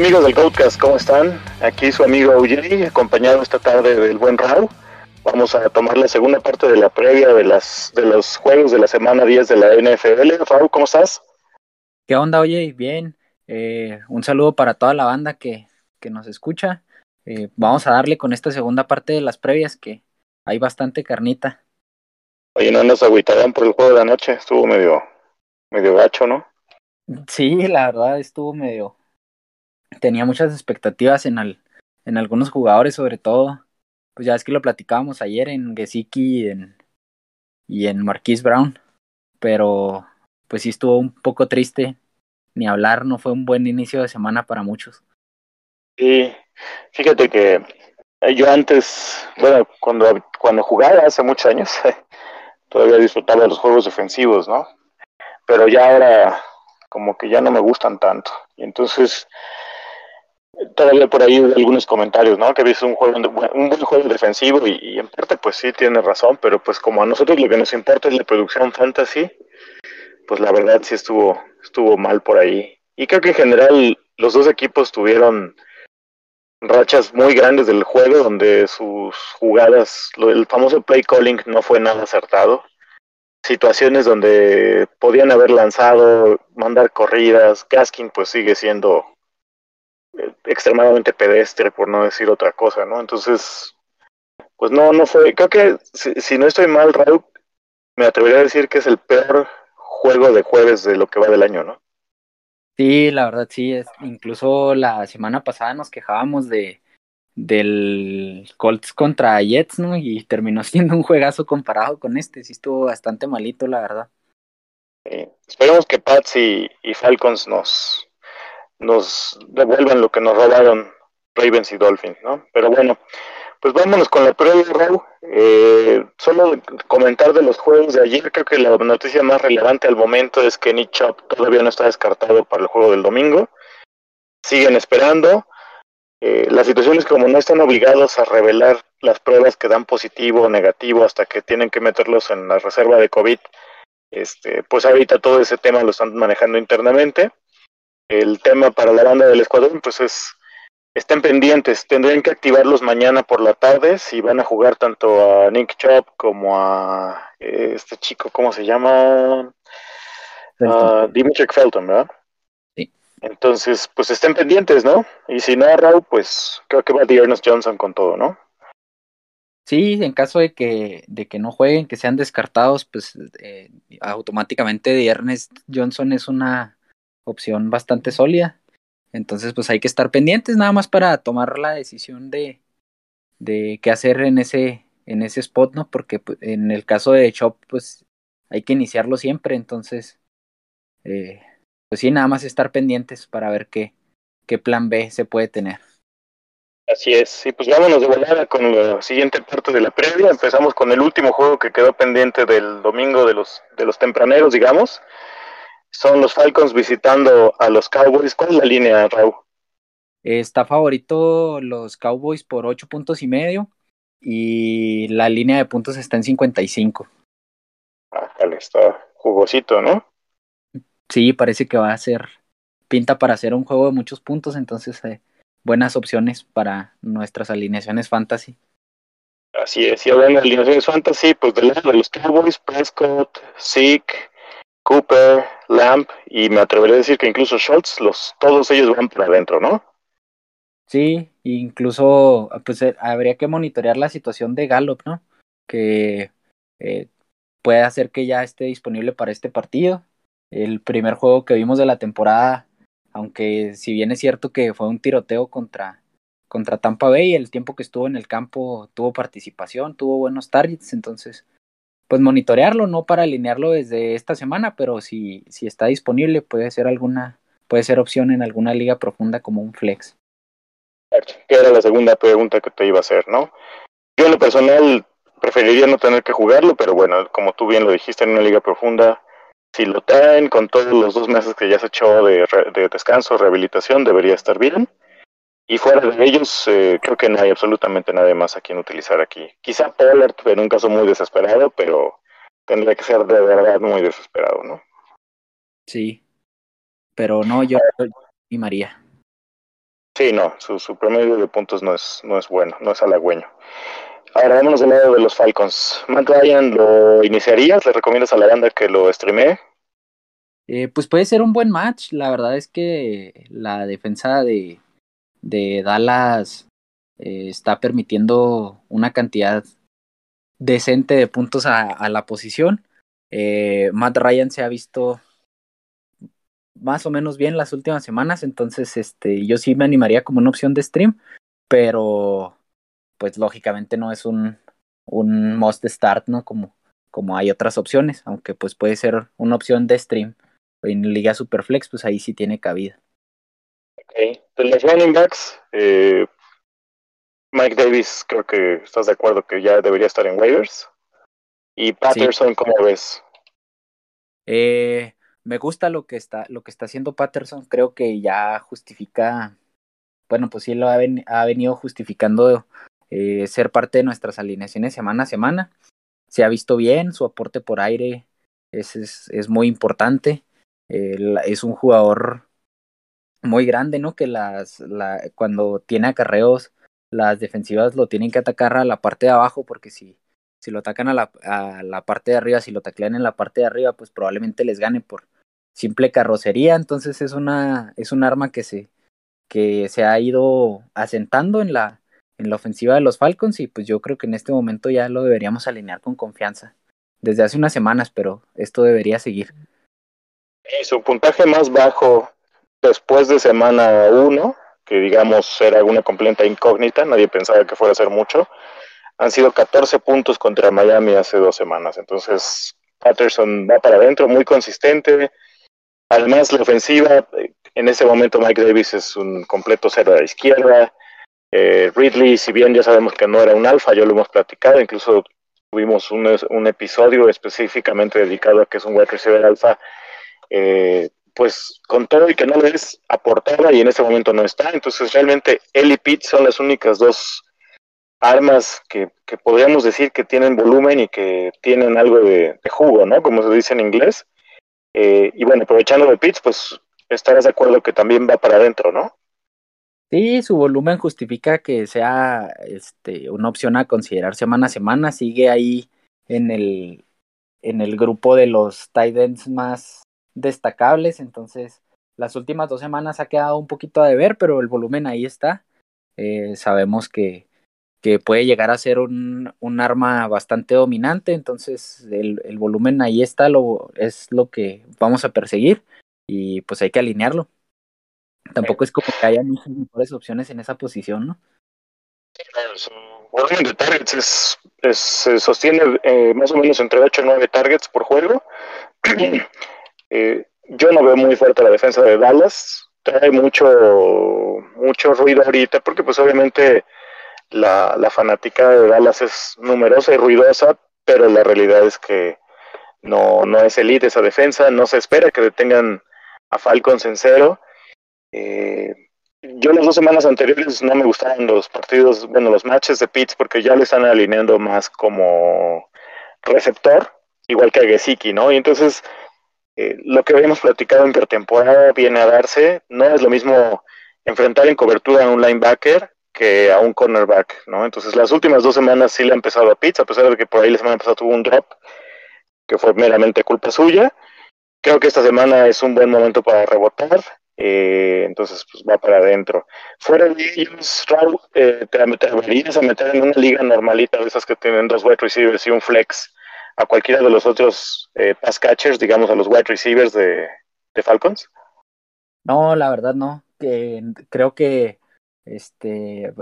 amigos del Codecast? ¿Cómo están? Aquí su amigo Eugeni, acompañado esta tarde del buen Raúl. Vamos a tomar la segunda parte de la previa de las de los juegos de la semana 10 de la NFL. Raúl, ¿cómo estás? ¿Qué onda, oye? Bien. Eh, un saludo para toda la banda que, que nos escucha. Eh, vamos a darle con esta segunda parte de las previas que hay bastante carnita. Oye, no nos agüitaban por el juego de la noche, estuvo medio, medio gacho, ¿no? Sí, la verdad estuvo medio. Tenía muchas expectativas en, al, en algunos jugadores, sobre todo. Pues ya es que lo platicábamos ayer en Gesicki y en, y en Marquise Brown. Pero pues sí estuvo un poco triste. Ni hablar, no fue un buen inicio de semana para muchos. Sí, fíjate que yo antes, bueno, cuando, cuando jugaba hace muchos años, todavía disfrutaba de los juegos defensivos, ¿no? Pero ya ahora como que ya no me gustan tanto. Y entonces, todavía por ahí algunos comentarios, ¿no? Que ves un juego, un buen juego defensivo y, en parte pues sí tiene razón, pero pues como a nosotros lo que nos importa es la producción fantasy, pues la verdad sí estuvo, estuvo mal por ahí. Y creo que en general los dos equipos tuvieron rachas muy grandes del juego donde sus jugadas, el famoso play calling no fue nada acertado. Situaciones donde podían haber lanzado, mandar corridas. Gaskin pues sigue siendo extremadamente pedestre, por no decir otra cosa, ¿no? Entonces, pues no, no fue. Creo que si, si no estoy mal, Raúl, me atrevería a decir que es el peor juego de jueves de lo que va del año, ¿no? Sí, la verdad sí, es, incluso la semana pasada nos quejábamos de del Colts contra Jets, ¿no? Y terminó siendo un juegazo comparado con este, sí estuvo bastante malito, la verdad. Sí. Esperemos que Pats y, y, Falcons nos, nos devuelvan lo que nos robaron Ravens y Dolphins, ¿no? Pero bueno, pues vámonos con la prueba, Raúl. Eh, solo comentar de los juegos de ayer, creo que la noticia más relevante al momento es que Nick Chop todavía no está descartado para el juego del domingo. Siguen esperando. Eh, la situación es como no están obligados a revelar las pruebas que dan positivo o negativo hasta que tienen que meterlos en la reserva de COVID. Este, pues ahorita todo ese tema lo están manejando internamente. El tema para la banda del escuadrón, pues es estén pendientes, tendrían que activarlos mañana por la tarde si van a jugar tanto a Nick Chop como a eh, este chico, ¿cómo se llama? Uh, Dimitri Felton, ¿verdad? Sí. Entonces, pues estén pendientes, ¿no? Y si no, Raúl, pues creo que va de Ernest Johnson con todo, ¿no? Sí, en caso de que, de que no jueguen, que sean descartados, pues eh, automáticamente Ernest Johnson es una opción bastante sólida. Entonces, pues hay que estar pendientes nada más para tomar la decisión de, de qué hacer en ese, en ese spot, ¿no? Porque pues, en el caso de Chop, pues hay que iniciarlo siempre, entonces, eh, pues sí, nada más estar pendientes para ver qué, qué plan B se puede tener. Así es, sí, pues vámonos de volada con la siguiente parte de la previa. Empezamos con el último juego que quedó pendiente del domingo de los, de los tempraneros, digamos son los Falcons visitando a los Cowboys. ¿Cuál es la línea, Raúl? Está favorito los Cowboys por ocho puntos y medio y la línea de puntos está en 55. Ah, vale, está jugosito, ¿no? Sí, parece que va a ser, pinta para hacer un juego de muchos puntos, entonces eh, buenas opciones para nuestras alineaciones fantasy. Así es, y hablando de alineaciones fantasy, pues del lado de los Cowboys, Prescott, Zeke, Cooper, Lamp y me atrevería a decir que incluso Schultz, los, todos ellos van para adentro, ¿no? Sí, incluso pues eh, habría que monitorear la situación de Gallup, ¿no? Que eh, puede hacer que ya esté disponible para este partido. El primer juego que vimos de la temporada, aunque si bien es cierto que fue un tiroteo contra, contra Tampa Bay, el tiempo que estuvo en el campo tuvo participación, tuvo buenos targets, entonces pues monitorearlo, no para alinearlo desde esta semana, pero si, si está disponible puede ser alguna, puede ser opción en alguna liga profunda como un flex. Que era la segunda pregunta que te iba a hacer, ¿no? Yo en lo personal preferiría no tener que jugarlo, pero bueno, como tú bien lo dijiste en una liga profunda, si lo traen con todos los dos meses que ya se echó de, de descanso, rehabilitación, debería estar bien. Y fuera de ellos, eh, creo que no hay absolutamente nadie más a quien utilizar aquí. Quizá Pollard en un caso muy desesperado, pero tendría que ser de verdad muy desesperado, ¿no? Sí, pero no, yo y María. Sí, no, su, su, promedio de puntos no es, no es bueno, no es halagüeño. Ahora vámonos del lado de los Falcons. Matt Ryan, ¿lo iniciarías? ¿Le recomiendas a la banda que lo streamee? Eh, pues puede ser un buen match. La verdad es que la defensa de, de Dallas eh, está permitiendo una cantidad decente de puntos a, la posición. Eh, Matt Ryan se ha visto más o menos bien las últimas semanas, entonces este, yo sí me animaría como una opción de stream, pero pues lógicamente no es un, un must start, ¿no? Como, como hay otras opciones, aunque pues puede ser una opción de stream. En Liga Superflex, pues ahí sí tiene cabida. De los running backs, eh, Mike Davis, creo que estás de acuerdo que ya debería estar en waivers. Y Patterson, sí. ¿cómo ves? Eh, me gusta lo que está, lo que está haciendo Patterson. Creo que ya justifica, bueno, pues sí lo ha, ven, ha venido justificando eh, ser parte de nuestras alineaciones semana a semana. Se ha visto bien, su aporte por aire es, es, es muy importante. Eh, es un jugador muy grande, ¿no? Que las, la, cuando tiene acarreos, las defensivas lo tienen que atacar a la parte de abajo, porque si, si lo atacan a la, a la parte de arriba, si lo taclean en la parte de arriba, pues probablemente les gane por simple carrocería. Entonces es una, es un arma que se, que se ha ido asentando en la, en la ofensiva de los Falcons y pues yo creo que en este momento ya lo deberíamos alinear con confianza. Desde hace unas semanas, pero esto debería seguir. Y su puntaje más bajo después de semana 1, que digamos era una completa incógnita, nadie pensaba que fuera a ser mucho, han sido 14 puntos contra Miami hace dos semanas. Entonces, Patterson va para adentro, muy consistente. Además, la ofensiva, en ese momento Mike Davis es un completo cero a la izquierda. Eh, Ridley, si bien ya sabemos que no era un alfa, ya lo hemos platicado, incluso tuvimos un, episodio específicamente dedicado a que es un wide receiver alfa, eh, pues con todo y que no es aportada y en ese momento no está, entonces realmente él y Pete son las únicas dos armas que, que podríamos decir que tienen volumen y que tienen algo de, de jugo, ¿no? Como se dice en inglés. Eh, y bueno, aprovechando de Pitts, pues estarás de acuerdo que también va para adentro, ¿no? Sí, su volumen justifica que sea este, una opción a considerar semana a semana. Sigue ahí en el, en el grupo de los tight ends más destacables. Entonces, las últimas dos semanas ha quedado un poquito a deber, pero el volumen ahí está. Eh, sabemos que, que puede llegar a ser un, un arma bastante dominante. Entonces, el, el volumen ahí está, lo, es lo que vamos a perseguir y pues hay que alinearlo tampoco es como que haya muchas mejores opciones en esa posición, ¿no? Su de targets es, se sostiene eh, más o menos entre 8 y 9 targets por juego. eh, yo no veo muy fuerte la defensa de Dallas. Trae mucho, mucho ruido ahorita porque pues obviamente la, la fanática de Dallas es numerosa y ruidosa, pero la realidad es que no, no es elite esa defensa. No se espera que detengan a Falcons en cero. Eh, yo las dos semanas anteriores no me gustaban los partidos, bueno, los matches de Pitts porque ya le están alineando más como receptor, igual que a Gesicki, ¿no? Y entonces eh, lo que habíamos platicado en pretemporada viene a darse, no es lo mismo enfrentar en cobertura a un linebacker que a un cornerback, ¿no? Entonces las últimas dos semanas sí le ha empezado a Pitts, a pesar de que por ahí la semana pasada tuvo un drop que fue meramente culpa suya. Creo que esta semana es un buen momento para rebotar. Eh, entonces pues va para adentro. Fuera de ellos, Raúl, eh, te atreverías a meter en una liga normalita de esas que tienen dos wide receivers y un flex a cualquiera de los otros eh, pass catchers, digamos a los wide receivers de, de, Falcons? No, la verdad no. Que, creo que este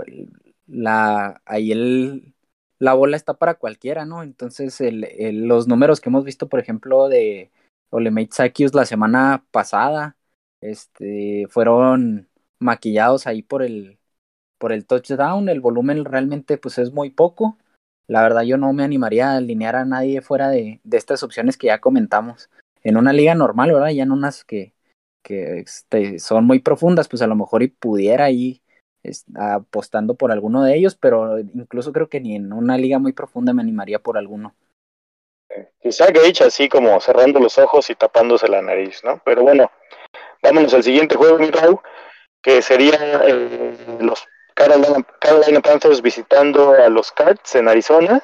la ahí el la bola está para cualquiera, ¿no? Entonces el, el, los números que hemos visto, por ejemplo, de Olemate Sakius la semana pasada, este, fueron maquillados ahí por el, por el touchdown, el volumen realmente pues es muy poco. La verdad yo no me animaría a alinear a nadie fuera de, de estas opciones que ya comentamos. En una liga normal, ¿verdad? Ya en unas que, que este, son muy profundas, pues a lo mejor y pudiera ir apostando por alguno de ellos, pero incluso creo que ni en una liga muy profunda me animaría por alguno. Quizá Gage así como cerrando los ojos y tapándose la nariz, ¿no? Pero bueno, Vámonos al siguiente juego, mi Raúl. que sería eh, los Carolina, Panthers visitando a los Cards en Arizona.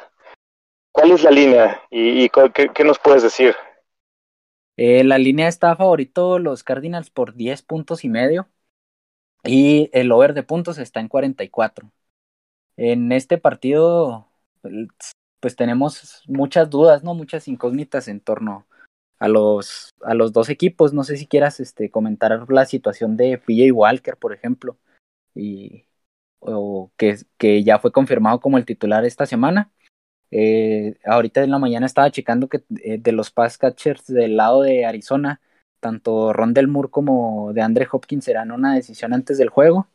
¿Cuál es la línea y, qué, nos puedes decir? Eh, la línea está favorito los Cardinals por 10 puntos y medio y el over de puntos está en 44. En este partido, pues tenemos muchas dudas, ¿no? Muchas incógnitas en torno a los, a los dos equipos. No sé si quieras este, comentar la situación de PJ Walker, por ejemplo, y, o que, que ya fue confirmado como el titular esta semana. Eh, ahorita en la mañana estaba checando que eh, de los pass catchers del lado de Arizona, tanto Rondell Moore como de Andre Hopkins serán una decisión antes del juego.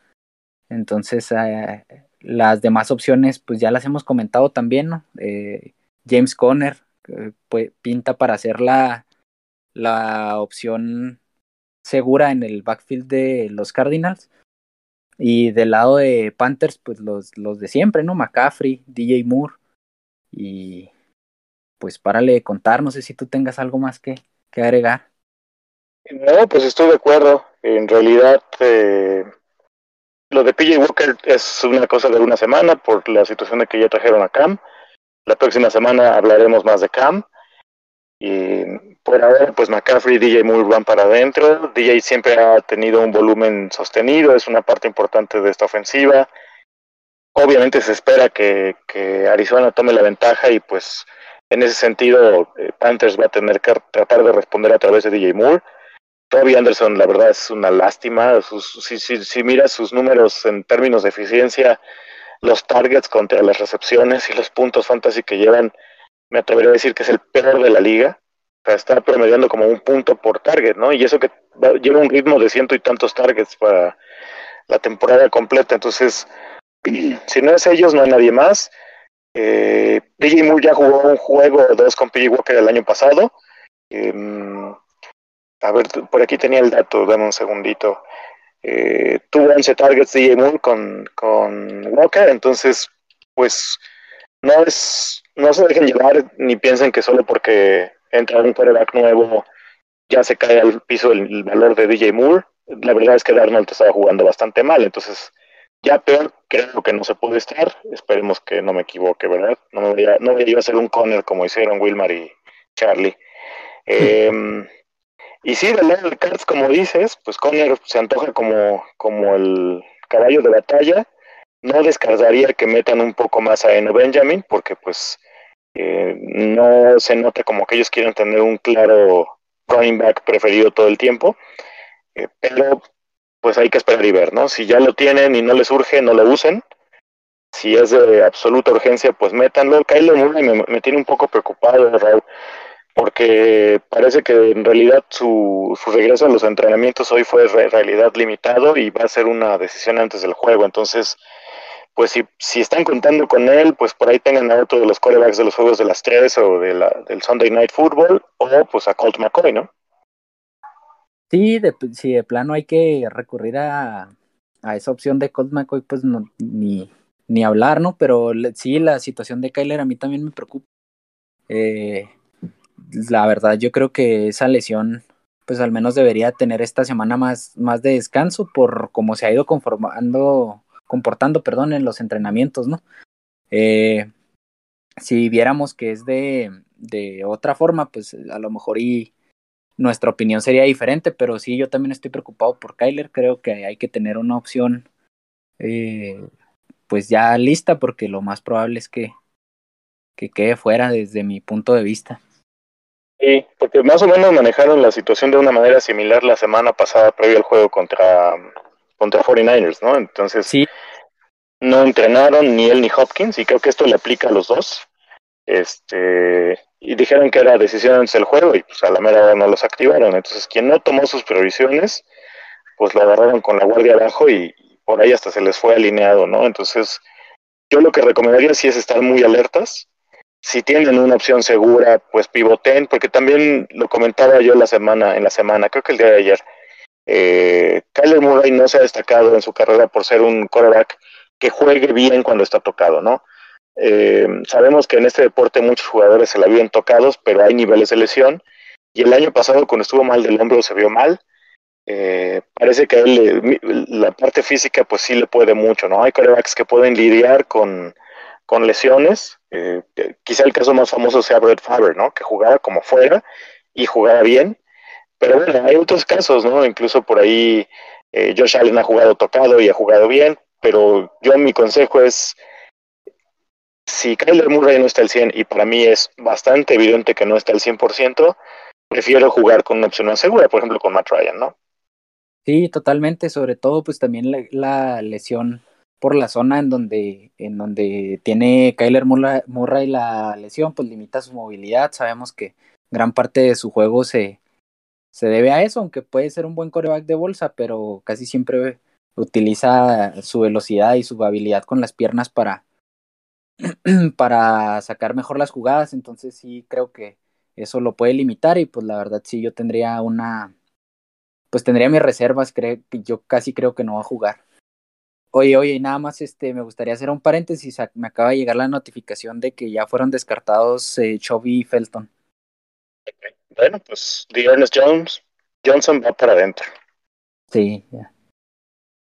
Entonces, eh, las demás opciones, pues ya las hemos comentado también. James Conner pues, pinta para ser la, la opción segura en el backfield de los Cardinals. Y del lado de Panthers, pues los, los de siempre, ¿no? McCaffrey, DJ Moore. Y pues párale de contar, no sé si tú tengas algo más que, que agregar. No, pues estoy de acuerdo. En realidad, eh, lo de PJ Walker es una cosa de una semana por la situación de que ya trajeron a Cam. La próxima semana hablaremos más de Cam. Y pues McCaffrey y DJ Moore van para adentro. DJ siempre ha tenido un volumen sostenido, es una parte importante de esta ofensiva. Obviamente se espera que, Arizona tome la ventaja y pues en ese sentido eh, Panthers va a tener que tratar de responder a través de DJ Moore. Toby Anderson, la verdad, es una lástima. si, si, si miras sus números en términos de eficiencia, los targets contra las recepciones y los puntos fantasy que llevan, me atrevería a decir que es el peor de la liga. Sea, está promediando como un punto por target, ¿no? Y eso que lleva un ritmo de ciento y tantos targets para la temporada completa. Entonces, si no es ellos, no hay nadie más. Eh, Moore ya jugó un juego o dos con PJ Walker el año pasado. Em, a ver, por aquí tenía el dato, dame un segundito. Eh, tuvo 11 targets DJ Moore con, con Walker, entonces, pues, no es no se dejen llevar ni piensen que solo porque entra un quarterback nuevo ya se cae al piso el, valor de DJ Moore. La verdad es que Darnold estaba jugando bastante mal, entonces ya peor creo que no se puede estar. Esperemos que no me equivoque, ¿verdad? No me debería, no a ser un Conner como hicieron Wilmar y Charlie. Em, y sí, del lado de Cards, como dices, pues Conner se antoja como, como el caballo de batalla. No descartaría que metan un poco más a Eno Benjamin, porque pues eh, no se nota como que ellos quieren tener un claro running back preferido todo el tiempo, eh, pero pues hay que esperar y ver, ¿no? Si ya lo tienen y no les urge, no lo usen. Si es de absoluta urgencia, pues métanlo. Kyler Murray me, me tiene un poco preocupado, Raúl, porque parece que en realidad su, su regreso a los entrenamientos hoy fue en realidad limitado y va a ser una decisión antes del juego. Entonces, pues si, si están contando con él, pues por ahí tengan a otro de los corebacks de los Juegos de las Tres o de la, del Sunday Night Football, o pues a Colt McCoy, ¿no? Sí, si de plano hay que recurrir a, a esa opción de Colt McCoy, pues no, ni, ni hablar, ¿no? Pero sí, la situación de Kyler a mí también me preocupa. Eh, la verdad, yo creo que esa lesión, pues al menos debería tener esta semana más, más de descanso por cómo se ha ido conformando comportando, perdón, en los entrenamientos, ¿no? Eh, si viéramos que es de, de otra forma, pues a lo mejor y nuestra opinión sería diferente, pero sí, yo también estoy preocupado por Kyler, creo que hay que tener una opción eh, pues ya lista, porque lo más probable es que, que quede fuera desde mi punto de vista. Sí, porque más o menos manejaron la situación de una manera similar la semana pasada previo al juego contra contra 49ers, ¿no? Entonces, sí. no entrenaron ni él ni Hopkins, y creo que esto le aplica a los dos. Este, y dijeron que era decisión antes del juego, y pues a la mera hora no los activaron. Entonces, quien no tomó sus previsiones, pues lo agarraron con la guardia abajo y, por ahí hasta se les fue alineado, ¿no? Entonces, yo lo que recomendaría sí es estar muy alertas. Si tienen una opción segura, pues pivoten, porque también lo comentaba yo la semana, en la semana, creo que el día de ayer eh, Kyler Murray no se ha destacado en su carrera por ser un quarterback que juegue bien cuando está tocado, ¿no? Eh, sabemos que en este deporte muchos jugadores se la viven tocados, pero hay niveles de lesión. Y el año pasado, cuando estuvo mal del hombro, se vio mal. eh, parece que él, la parte física pues sí le puede mucho, ¿no? Hay corebacks que pueden lidiar con, con lesiones, eh, quizá el caso más famoso sea Brett Favre, ¿no? Que jugaba como fuera y jugaba bien, pero bueno, hay otros casos, ¿no? Incluso por ahí eh, Josh Allen ha jugado tocado y ha jugado bien, pero yo mi consejo es, si Kyler Murray no está al 100, y para mí es bastante evidente que no está al 100%, prefiero jugar con una opción más segura, por ejemplo con Matt Ryan, ¿no? Sí, totalmente, sobre todo pues también la, lesión por la zona en donde, en donde tiene Kyler Murray la lesión, pues limita su movilidad, sabemos que gran parte de su juego se, se debe a eso, aunque puede ser un buen coreback de bolsa, pero casi siempre utiliza su velocidad y su habilidad con las piernas para, para sacar mejor las jugadas, entonces sí creo que eso lo puede limitar y pues la verdad sí yo tendría una, pues tendría mis reservas, creo, yo casi creo que no va a jugar. Oye, oye, nada más este, me gustaría hacer un paréntesis, me acaba de llegar la notificación de que ya fueron descartados eh, Chovy y Felton. Bueno, pues The Ernest Jones, Johnson va para adentro. Sí, ya.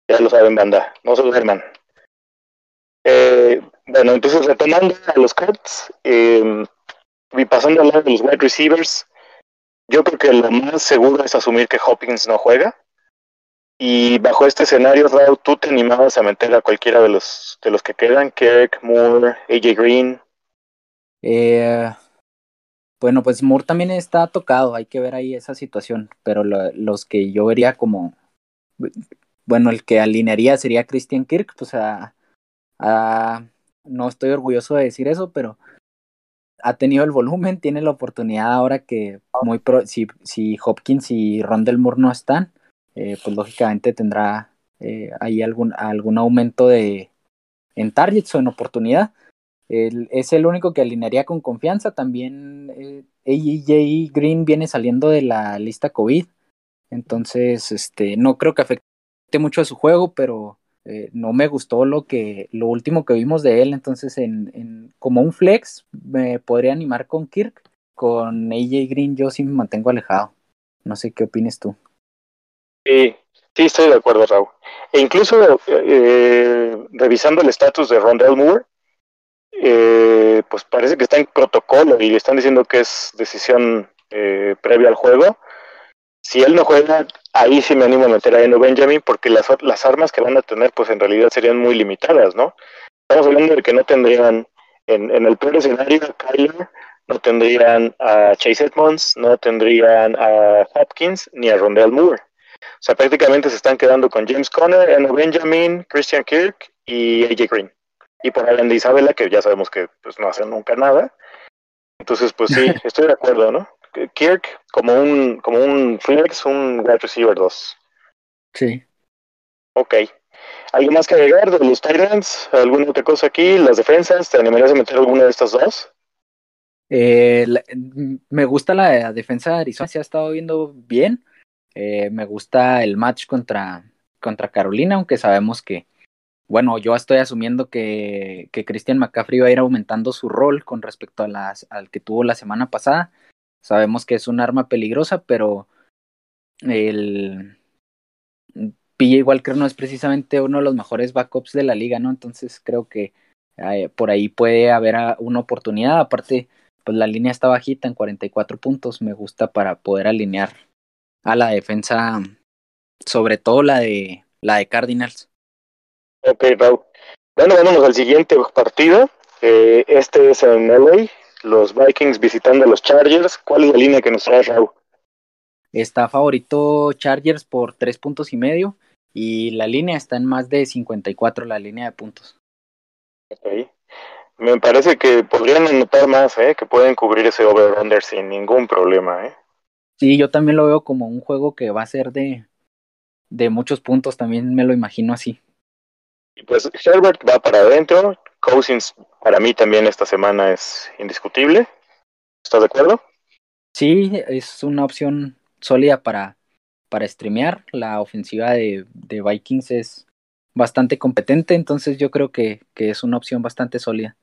Ya lo saben, banda. No se duerman. Eh, bueno, entonces retomando a los Cards eh, y pasando al lado de los wide receivers, yo creo que lo más seguro es asumir que Hopkins no juega. Y bajo este escenario, Raúl, ¿tú te animabas a meter a cualquiera de los de los que quedan? Kirk, Moore, AJ Green. Eh, bueno, pues Moore también está tocado, hay que ver ahí esa situación, pero los que yo vería como, bueno, el que alinearía sería Christian Kirk, pues a, no estoy orgulloso de decir eso, pero ha tenido el volumen, tiene la oportunidad ahora que muy pro, si, si Hopkins y Rondell Moore no están, eh, pues lógicamente tendrá eh, ahí algún, algún aumento de en targets o en oportunidad es el único que alinearía con confianza. También eh, AJ Green viene saliendo de la lista COVID. Entonces, este, no creo que afecte mucho a su juego, pero eh, no me gustó lo que, lo último que vimos de él. Entonces, en, en, como un flex, me podría animar con Kirk. Con AJ Green yo sí me mantengo alejado. No sé qué opines tú. Sí, sí estoy de acuerdo, Raúl. E incluso eh, revisando el estatus de Rondell Moore, eh, pues parece que está en protocolo y le están diciendo que es decisión eh, previa al juego. Si él no juega, ahí sí me animo a meter a Eno Benjamin porque las, las armas que van a tener pues en realidad serían muy limitadas, ¿no? Estamos hablando de que no tendrían, en, en el peor escenario, a Kyler, no tendrían a Chase Edmonds, no tendrían a Hopkins ni a Rondell Moore. O sea, prácticamente se están quedando con James Conner, Eno Benjamin, Christian Kirk y AJ Green y por Alan de Isabela, que ya sabemos que pues, no hacen nunca nada. Entonces, pues sí, estoy de acuerdo, ¿no? Kirk como un, como un flex, un wide receiver 2. Sí. Ok. ¿Algo más que agregar de los Tyrants? ¿Alguna otra cosa aquí? ¿Las defensas? ¿Te animarías a meter alguna de estas dos? Eh, me gusta la defensa de Arizona, se ha estado viendo bien. Eh, me gusta el match contra, contra Carolina, aunque sabemos que bueno, yo estoy asumiendo que, que Christian McCaffrey va a ir aumentando su rol con respecto a las, al que tuvo la semana pasada. Sabemos que es un arma peligrosa, pero el PJ Walker no es precisamente uno de los mejores backups de la liga, ¿no? Entonces creo que eh, por ahí puede haber una oportunidad. Aparte, pues la línea está bajita en 44 puntos. Me gusta para poder alinear a la defensa, sobre todo la de la de Cardinals. Ok, Raúl. Bueno, vámonos al siguiente partido. Eh, este es en LA, los Vikings visitando a los Chargers. ¿Cuál es la línea que nos trae Raúl? Está favorito Chargers por tres puntos y medio y la línea está en más de 54, la línea de puntos. Ok. Me parece que podrían anotar más, ¿eh? que pueden cubrir ese over-under sin ningún problema. ¿eh? Sí, yo también lo veo como un juego que va a ser de, de muchos puntos, también me lo imagino así pues Herbert va para adentro. Cousins para mí también esta semana es indiscutible. ¿Estás de acuerdo? Sí, es una opción sólida para, para streamear. La ofensiva de, de Vikings es bastante competente, entonces yo creo que, que es una opción bastante sólida.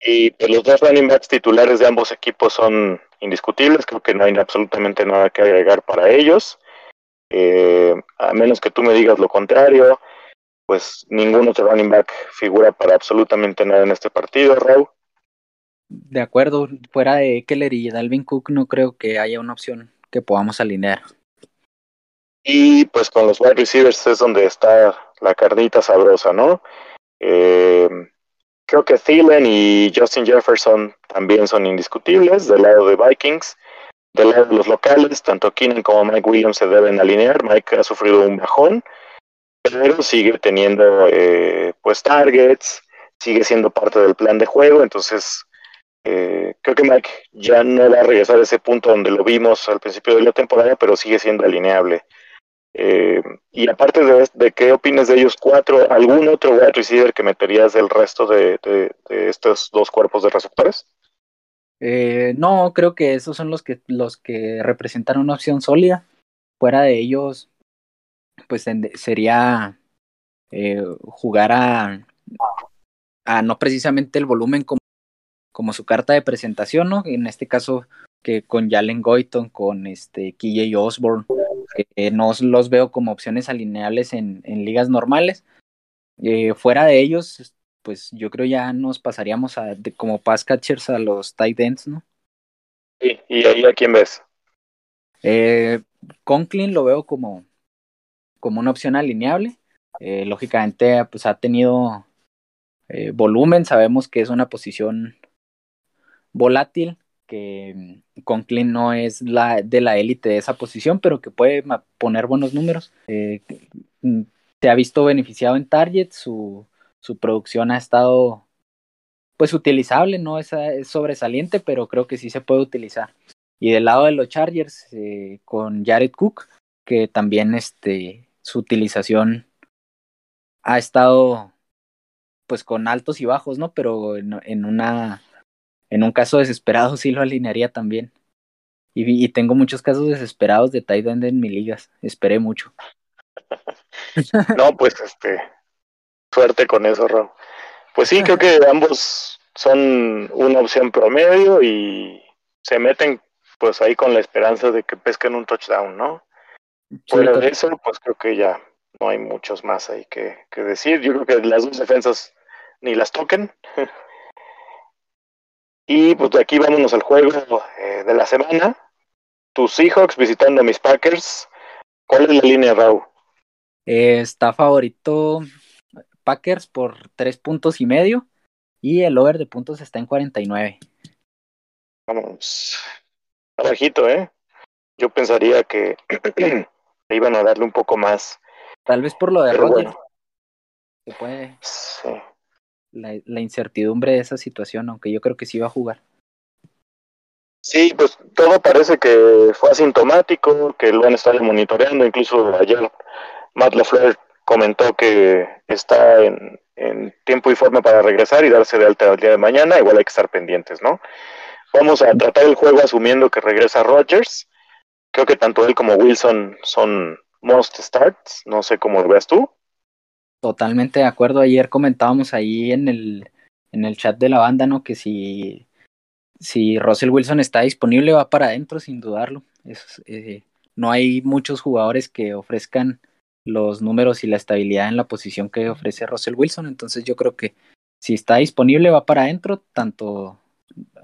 Y pues, los dos running backs titulares de ambos equipos son indiscutibles, creo que no hay absolutamente nada que agregar para ellos. Eh, a menos que tú me digas lo contrario, pues ningún otro running back figura para absolutamente nada en este partido, Raúl. De acuerdo, fuera de Eckler y Dalvin Cook no creo que haya una opción que podamos alinear. Y pues con los wide receivers es donde está la carnita sabrosa, ¿no? Eh, creo que Thielen y Justin Jefferson también son indiscutibles del lado de Vikings. Del lado de los locales, tanto Keenan como Mike Williams se deben alinear. Mike ha sufrido un bajón, pero sigue teniendo eh, pues targets, sigue siendo parte del plan de juego, entonces eh, creo que Mike ya no va a regresar a ese punto donde lo vimos al principio de la temporada, pero sigue siendo alineable. Eh, y aparte de, qué opinas de ellos cuatro, ¿algún otro wide receiver que meterías del resto de, estos dos cuerpos de receptores? No, creo que esos son los que los que representan una opción sólida. Fuera de ellos, pues sería eh, jugar a, a no precisamente el volumen como, como su carta de presentación, ¿no? En este caso, que con Jalen Goyton, con este KJ Osborne, no los veo como opciones alineables en, en ligas normales. Eh, fuera de ellos, pues yo creo ya nos pasaríamos a, como pass catchers a los tight ends, ¿no? Sí, ¿y ahí a quién ves? Eh, Conklin lo veo como, como una opción alineable. Eh, lógicamente, pues ha tenido eh, volumen, sabemos que es una posición volátil, que mm, Conklin no es la de la élite de esa posición, pero que puede poner buenos números. Eh, mm, se ha visto beneficiado en Target, su, su producción ha estado pues utilizable, no es, sobresaliente, pero creo que sí se puede utilizar. Y del lado de los Chargers, con Jared Cook, que también este, su utilización ha estado pues con altos y bajos, ¿no? Pero en una en un caso desesperado sí lo alinearía también. Y, tengo muchos casos desesperados de tight end en mi ligas. Esperé mucho. no, pues este, suerte con eso, Ro. Pues sí, creo que ambos son una opción promedio y se meten pues ahí con la esperanza de que pesquen un touchdown, ¿no? Fuera de eso, pues creo que ya no hay muchos más ahí que, que decir. Yo creo que las dos defensas ni las toquen. Y pues de aquí vámonos al juego eh, de la semana. Tus Seahawks visitando a mis Packers. ¿Cuál es la línea, Raúl? Eh, está favorito Packers por tres puntos y medio. Y el over de puntos está en 49. Vamos. Abajito, ¿eh? Yo pensaría que iban a darle un poco más. Tal vez por lo de Rodgers. Se puede. Sí la, incertidumbre de esa situación, aunque yo creo que sí va a jugar. Sí, pues todo parece que fue asintomático, que lo han estado monitoreando, incluso ayer Matt LaFleur comentó que está en, tiempo y forma para regresar y darse de alta el día de mañana, igual hay que estar pendientes, ¿no? Vamos a tratar el juego asumiendo que regresa Rogers. Creo que tanto él como Wilson son most starts, no sé cómo lo veas tú. Totalmente de acuerdo. Ayer comentábamos ahí en el, en el chat de la banda, ¿no? Que si, si Russell Wilson está disponible, va para adentro, sin dudarlo. Es, eh, no hay muchos jugadores que ofrezcan los números y la estabilidad en la posición que ofrece Russell Wilson. Entonces yo creo que si está disponible, va para adentro, tanto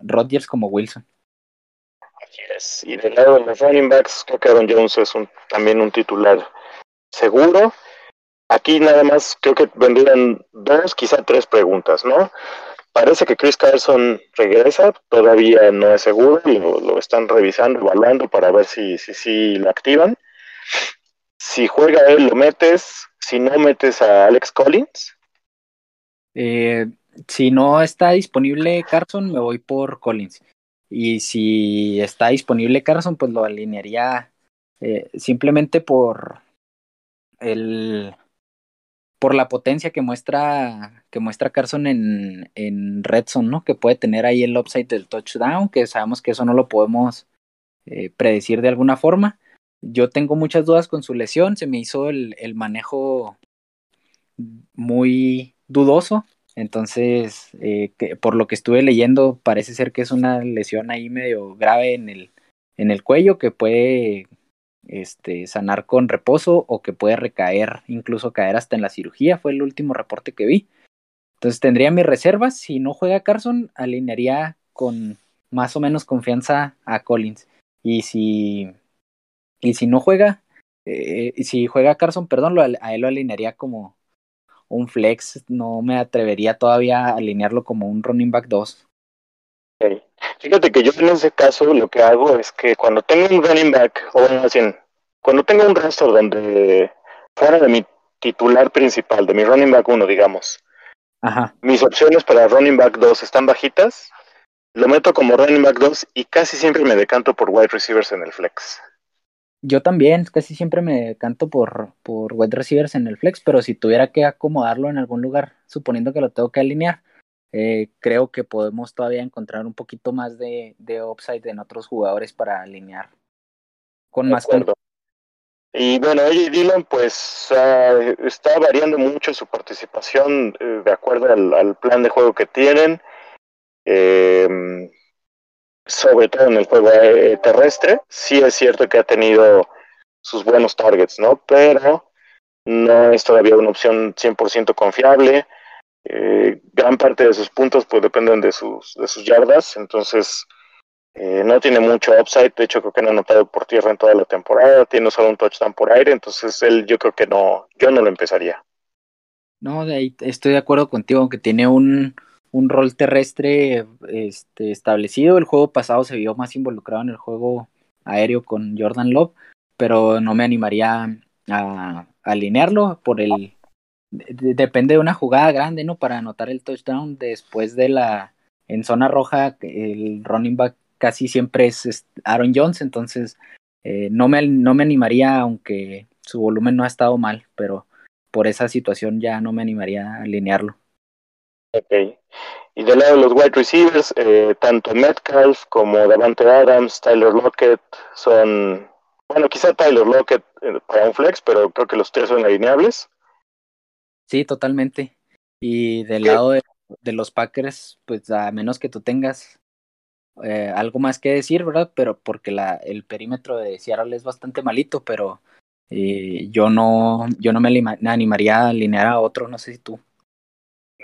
Rodgers como Wilson. Así es. Y del lado de los running backs, creo que Aaron Jones es un, también un titular seguro. Aquí nada más creo que vendrían dos, quizá tres preguntas, ¿no? Parece que Chris Carson regresa, todavía no es seguro, lo, lo están revisando, evaluando para ver si, si, si lo activan. Si juega él, lo metes, si no metes a Alex Collins. Eh, si no está disponible Carson, me voy por Collins. Y si está disponible Carson, pues lo alinearía eh, simplemente por el por la potencia que muestra que muestra Carson en, en Red ¿no? Que puede tener ahí el upside del touchdown, que sabemos que eso no lo podemos eh, predecir de alguna forma. Yo tengo muchas dudas con su lesión, se me hizo el, el manejo muy dudoso, entonces eh, que, por lo que estuve leyendo parece ser que es una lesión ahí medio grave en el, en el cuello que puede este, sanar con reposo o que puede recaer, incluso caer hasta en la cirugía, fue el último reporte que vi. Entonces tendría mis reservas, si no juega Carson, alinearía con más o menos confianza a Collins. Y si, y si no juega, eh, si juega Carson, perdón, a él lo alinearía como un flex, no me atrevería todavía a alinearlo como un running back 2. Fíjate que yo en ese caso lo que hago es que cuando tengo un running back, o bueno, cuando tengo un roster donde fuera de mi titular principal, de mi running back 1, digamos, Ajá. mis opciones para running back 2 están bajitas, lo meto como running back 2 y casi siempre me decanto por wide receivers en el flex. Yo también, casi siempre me decanto por, por wide receivers en el flex, pero si tuviera que acomodarlo en algún lugar, suponiendo que lo tengo que alinear, eh, creo que podemos todavía encontrar un poquito más de, de upside en otros jugadores para alinear con más Y bueno, AJ Dillon pues uh, está variando mucho su participación eh, de acuerdo al, plan de juego que tienen, eh, sobre todo en el juego eh, terrestre. Sí es cierto que ha tenido sus buenos targets, ¿no? Pero no es todavía una opción 100% confiable. Eh, gran parte de sus puntos pues dependen de sus, de sus yardas, entonces eh, no tiene mucho upside, de hecho creo que no ha anotado por tierra en toda la temporada, tiene solo un touchdown por aire, entonces él yo creo que no, yo no lo empezaría. No, de ahí estoy de acuerdo contigo, aunque tiene un, un rol terrestre este, establecido, el juego pasado se vio más involucrado en el juego aéreo con Jordan Love, pero no me animaría a alinearlo por el depende de una jugada grande, ¿no? Para anotar el touchdown después de la en zona roja el running back casi siempre es Aaron Jones, entonces eh, no, me, no me animaría aunque su volumen no ha estado mal, pero por esa situación ya no me animaría a alinearlo. Ok. Y del lado de los wide receivers, eh, tanto Metcalf como Davante Adams, Tyler Lockett son, bueno, quizá Tyler Lockett eh, para un flex, pero creo que los tres son alineables. Sí, totalmente. Y del lado de, los Packers, pues a menos que tú tengas eh, algo más que decir, ¿verdad? Pero porque la, el perímetro de Seattle es bastante malito, pero eh, yo no, yo no me animaría a alinear a otro, no sé si tú.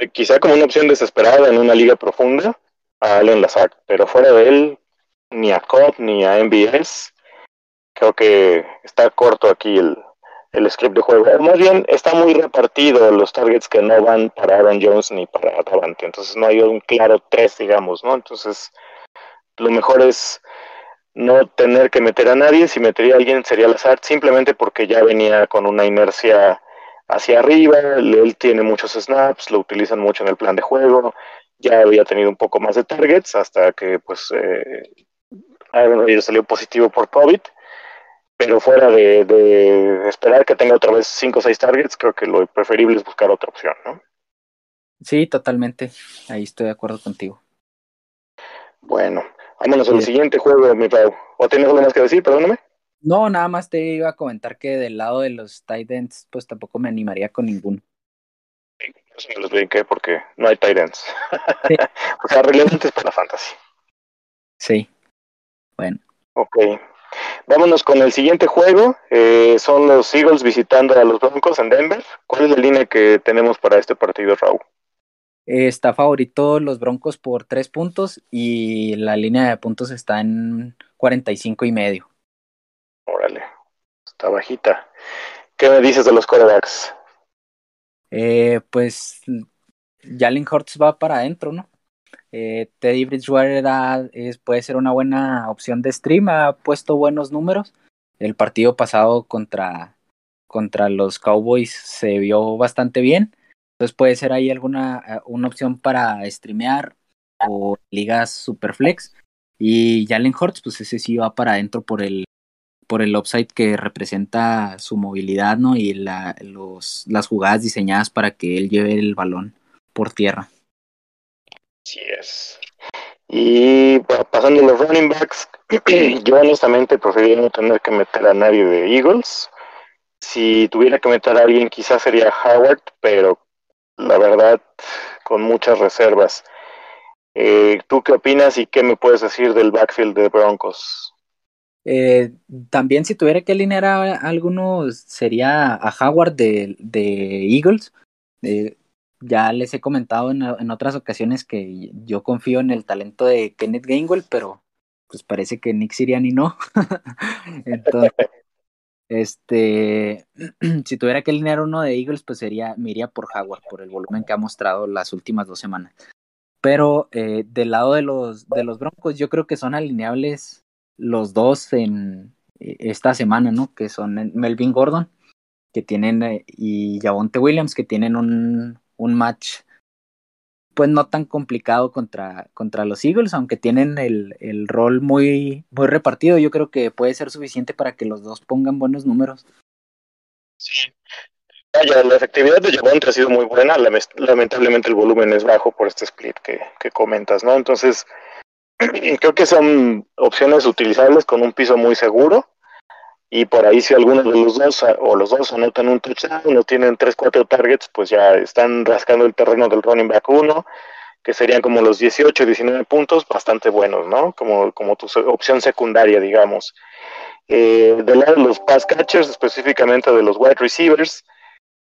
Eh, quizá como una opción desesperada en una liga profunda a Allen Lazard, pero fuera de él, ni a Cobb ni a MBS, creo que está corto aquí el, el script de juego. Más bien está muy repartido los targets que no van para Aaron Jones ni para Davante. Entonces no hay un claro test, digamos, ¿no? Entonces lo mejor es no tener que meter a nadie. Si metería a alguien sería Lazard simplemente porque ya venía con una inercia hacia arriba. Él tiene muchos snaps, lo utilizan mucho en el plan de juego. Ya había tenido un poco más de targets hasta que pues eh, Aaron Rodgers salió positivo por COVID pero fuera de, esperar que tenga otra vez 5 o 6 targets, creo que lo preferible es buscar otra opción, ¿no? Sí, totalmente. Ahí estoy de acuerdo contigo. Bueno, vámonos al siguiente juego, mi Pau. ¿O tienes algo más que decir? Perdóname. No, nada más te iba a comentar que del lado de los Titans, pues tampoco me animaría con ninguno. Sí, eso me los brinqué porque no hay Titans. o sea, relevantes para la fantasy. Sí. Bueno. Ok. Vámonos con el siguiente juego. Eh, son los Eagles visitando a los Broncos en Denver. ¿Cuál es la línea que tenemos para este partido, Raúl? está favorito los Broncos por tres puntos y la línea de puntos está en 45 y medio. Órale, está bajita. ¿Qué me dices de los quarterbacks? Eh, pues Jalen Hurts va para adentro, ¿no? Eh, Teddy Bridgewater puede ser una buena opción de stream, ha puesto buenos números. El partido pasado contra, contra los Cowboys se vio bastante bien. Entonces puede ser ahí alguna eh, una opción para streamear o ligas Superflex. Y Jalen Hurts, pues ese sí va para adentro por el, por el upside que representa su movilidad, ¿no? Y la, los, las jugadas diseñadas para que él lleve el balón por tierra. Así es. Y pasando a los running backs, yo honestamente preferiría no tener que meter a nadie de Eagles. Si tuviera que meter a alguien, quizás sería Howard, pero la verdad, con muchas reservas. Eh, ¿Tú qué opinas y qué me puedes decir del backfield de Broncos? Eh, también si tuviera que alinear a, algunos sería a Howard de, Eagles. Eh, ya les he comentado en, en, otras ocasiones que yo confío en el talento de Kenneth Gainwell, pero pues parece que Nick Siriani no. Entonces, este, si tuviera que alinear uno de Eagles, pues sería, me iría por Howard, por el volumen que ha mostrado las últimas dos semanas. Pero eh, del lado de los, de los Broncos, yo creo que son alineables los dos en eh, esta semana, ¿no? Que son Melvin Gordon, que tienen, eh, y Javonte Williams, que tienen un, un match pues no tan complicado contra, contra los Eagles, aunque tienen el, el, rol muy, muy repartido, yo creo que puede ser suficiente para que los dos pongan buenos números. Sí. la efectividad de Javonte ha sido muy buena, lamentablemente el volumen es bajo por este split que, que comentas, ¿no? Entonces, creo que son opciones utilizables con un piso muy seguro y por ahí si alguno de los dos o los dos anotan un touchdown o tienen 3, 4 targets, pues ya están rascando el terreno del running back 1, que serían como los 18, 19 puntos, bastante buenos, ¿no? Como, como tu opción secundaria, digamos. Eh, del lado de los pass catchers, específicamente de los wide receivers,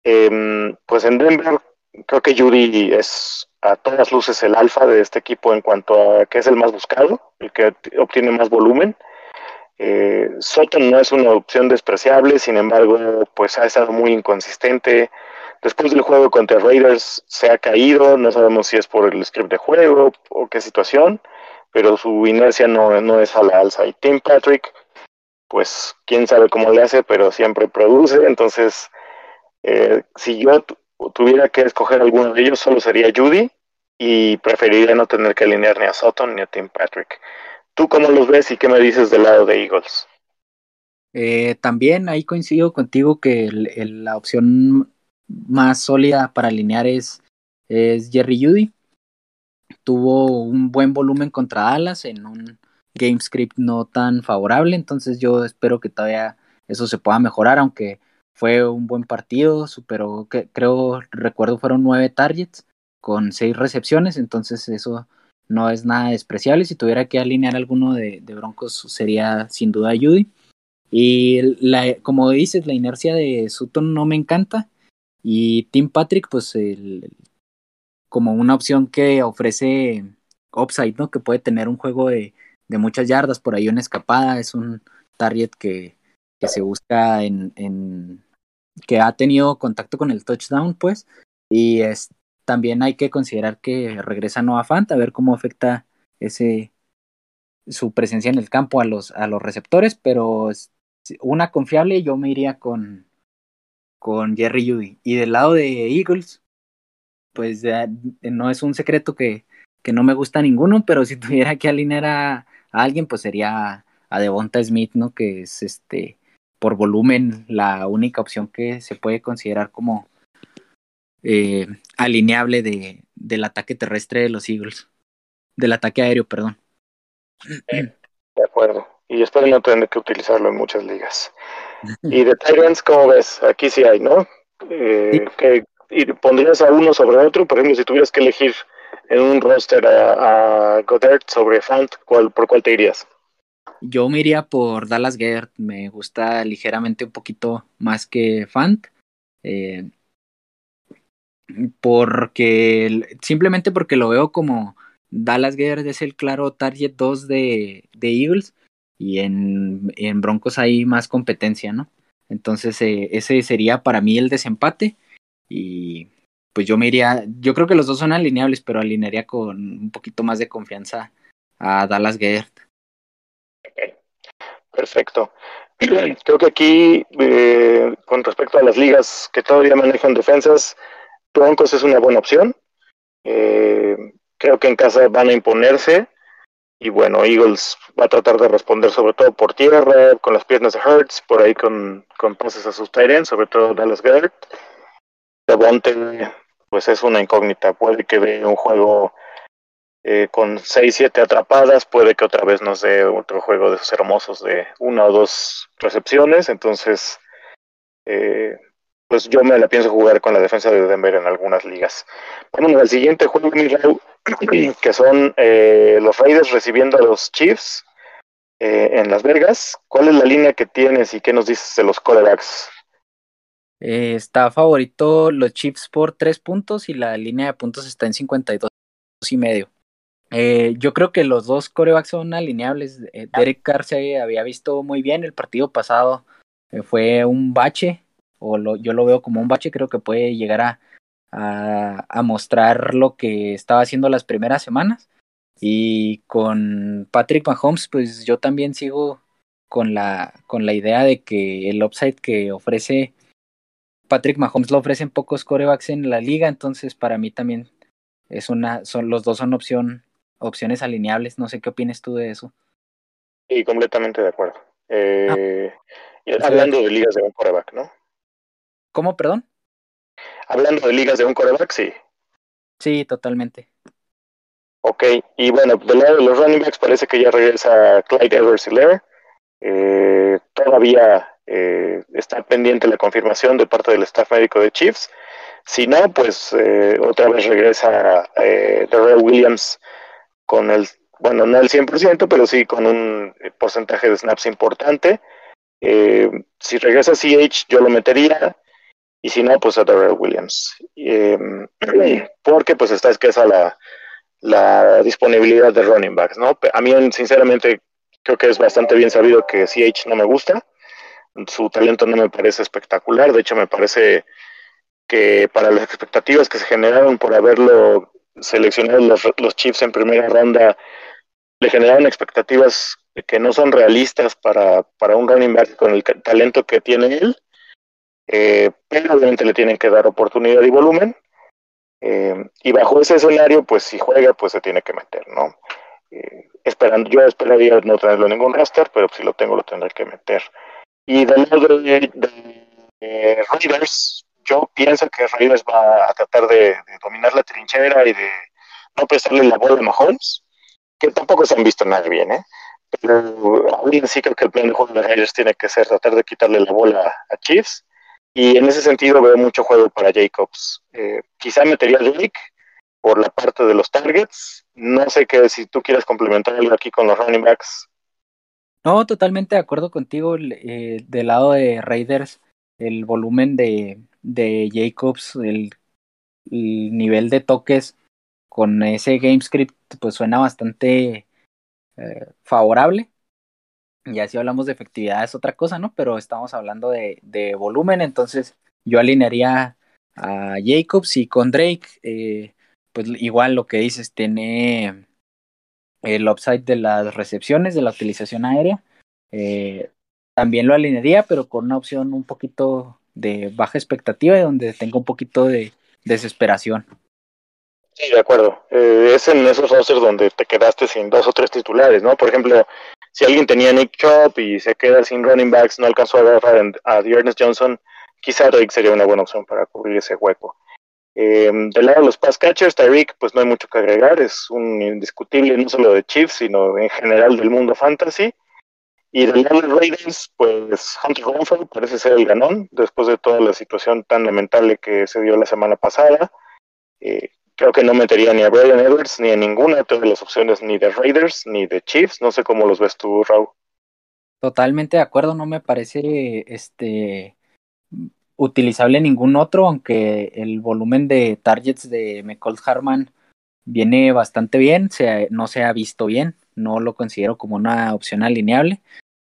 eh, pues en Denver creo que Judy es a todas luces el alfa de este equipo en cuanto a que es el más buscado, el que obtiene más volumen. Eh, Soton no es una opción despreciable, sin embargo, pues ha estado muy inconsistente. Después del juego contra Raiders se ha caído, no sabemos si es por el script de juego o qué situación, pero su inercia no, no es a la alza. Y Tim Patrick, pues quién sabe cómo le hace, pero siempre produce. Entonces, eh, si yo tuviera que escoger alguno de ellos, solo sería Judy y preferiría no tener que alinear ni a Sutton ni a Tim Patrick. ¿Tú cómo los ves y qué me dices del lado de Eagles? Eh, también ahí coincido contigo que la opción más sólida para alinear es, es Jerry Judy. Tuvo un buen volumen contra Dallas en un game script no tan favorable, entonces yo espero que todavía eso se pueda mejorar, aunque fue un buen partido, superó, que, creo, recuerdo fueron nueve targets con seis recepciones, entonces eso no es nada despreciable. Si tuviera que alinear alguno de, Broncos sería sin duda Judy. Y la, como dices, la inercia de Sutton no me encanta. Y Tim Patrick, pues el, como una opción que ofrece upside, ¿no? Que puede tener un juego de, de muchas yardas, por ahí una escapada, es un target que, que se busca en, en, que ha tenido contacto con el touchdown, pues, y es, también hay que considerar que regresa Noah Fant, a ver cómo afecta ese su presencia en el campo a los, a los receptores, pero una confiable yo me iría con, con Jerry Judy. Y del lado de Eagles, pues no es un secreto que, que no me gusta ninguno, pero si tuviera que alinear a, a alguien, pues sería a Devonta Smith, ¿no? Que es este por volumen la única opción que se puede considerar como eh, alineable de, del ataque terrestre de los Eagles. Del ataque aéreo, perdón. de acuerdo. Y espero no tener que utilizarlo en muchas ligas. Y de Tyrants, ¿cómo ves? Aquí sí hay, ¿no? Eh, y pondrías a uno sobre otro, por ejemplo, si tuvieras que elegir en un roster a, a Goddard sobre Fant, ¿cuál, ¿por cuál te irías? Yo me iría por Dallas Gert, me gusta ligeramente un poquito más que Fant. Eh, porque simplemente porque lo veo como Dallas Gerd es el claro target 2 de, de Eagles y en, en, Broncos hay más competencia, ¿no? Entonces eh, ese sería para mí el desempate y pues yo me iría, yo creo que los dos son alineables, pero alinearía con un poquito más de confianza a Dallas Gerd. Perfecto. Creo que aquí, eh, con respecto a las ligas que todavía manejan defensas, Broncos es una buena opción. Eh, creo que en casa van a imponerse. Y bueno, Eagles va a tratar de responder sobre todo por tierra, con las piernas de Hurts, por ahí con, con pases a sus Tyrants, sobre todo Dallas Gert. Devonte, pues es una incógnita. Puede que dé un juego eh, con 6-7 atrapadas, puede que otra vez nos dé otro juego de esos hermosos de una o dos recepciones. Entonces, eh, pues yo me la pienso jugar con la defensa de Denver en algunas ligas. Bueno, el siguiente juego, que son eh, los Raiders recibiendo a los Chiefs. eh, en Las Vegas. ¿Cuál es la línea que tienes y qué nos dices de los corebacks? Eh, está favorito los Chiefs por tres puntos y la línea de puntos está en 52 y medio. Eh, yo creo que los dos corebacks son alineables. Derek Carr se había visto muy bien el partido pasado. fue un bache, o lo, yo lo veo como un bache. Creo que puede llegar a, a, a mostrar lo que estaba haciendo las primeras semanas. Y con Patrick Mahomes, pues yo también sigo con la, con la idea de que el upside que ofrece Patrick Mahomes lo ofrecen pocos corebacks en la liga, entonces para mí también es una, son los dos son opción, opciones alineables. No sé qué opinas tú de eso. Sí, completamente de acuerdo. Eh, ah, hablando de ligas de un coreback, ¿no? ¿Cómo, perdón? Hablando de ligas de un coreback, sí. Sí, totalmente. Ok, y bueno, del lado de los running backs parece que ya regresa Clyde Edwards eh, todavía eh, está pendiente la confirmación de parte del staff médico de Chiefs. Si no, pues eh, otra vez regresa eh, Darrell Williams con el, bueno, no el 100%, pero sí con un porcentaje de snaps importante. Eh, si regresa CH, yo lo metería. Y si no, pues a Darrell Williams. porque pues está escasa la, la disponibilidad de running backs, ¿no? A mí, sinceramente, creo que es bastante bien sabido que CH no me gusta. Su talento no me parece espectacular. De hecho, me parece que para las expectativas que se generaron por haberlo seleccionado los, los Chiefs en primera ronda, le generaron expectativas que no son realistas para, para un running back con el talento que tiene él. Eh, pero obviamente le tienen que dar oportunidad y volumen. Eh, y bajo ese escenario, pues si juega, pues se tiene que meter, ¿no? Eh, esperando, yo esperaría no tenerlo en ningún raster, pero si lo tengo, lo tendré que meter. Y del lado de, de, Raiders, yo pienso que Raiders va a tratar de, dominar la trinchera y de no prestarle la bola a Mahomes, que tampoco se han visto nada bien, ¿eh? Pero aún sí creo que el plan de juego de Raiders tiene que ser tratar de quitarle la bola a Chiefs y en ese sentido veo mucho juego para Jacobs. Eh, quizá metería a Drake por la parte de los targets. No sé qué, si tú quieres complementar algo aquí con los running backs. No, totalmente de acuerdo contigo. Eh, del lado de Raiders, el volumen de, de Jacobs, el, nivel de toques con ese game script, pues suena bastante eh, favorable. Ya si hablamos de efectividad es otra cosa, ¿no? Pero estamos hablando de, de volumen, entonces yo alinearía a Jacobs y con Drake, eh, pues igual lo que dices, tiene el upside de las recepciones, de la utilización aérea. Eh, también lo alinearía, pero con una opción un poquito de baja expectativa y donde tenga un poquito de desesperación. Sí, de acuerdo. Eh, es en esos rosters donde te quedaste sin dos o tres titulares, ¿no? Por ejemplo, si alguien tenía Nick Chubb y se queda sin running backs, no alcanzó a agarrar a Ernest Johnson, quizá Drake sería una buena opción para cubrir ese hueco. Eh, del lado de los pass catchers, Tyreek, pues no hay mucho que agregar, es un indiscutible no solo de Chiefs, sino en general del mundo fantasy. Y del lado de Raiders, pues Hunter Renfrew parece ser el ganón, después de toda la situación tan lamentable que se dio la semana pasada. Eh, creo que no metería ni a Brian Edwards ni a ninguna de las opciones, ni de Raiders ni de Chiefs. No sé cómo los ves tú, Raúl. Totalmente de acuerdo, no me parece este utilizable ningún otro, aunque el volumen de targets de McCall Harman viene bastante bien, se, no se ha visto bien, no lo considero como una opción alineable,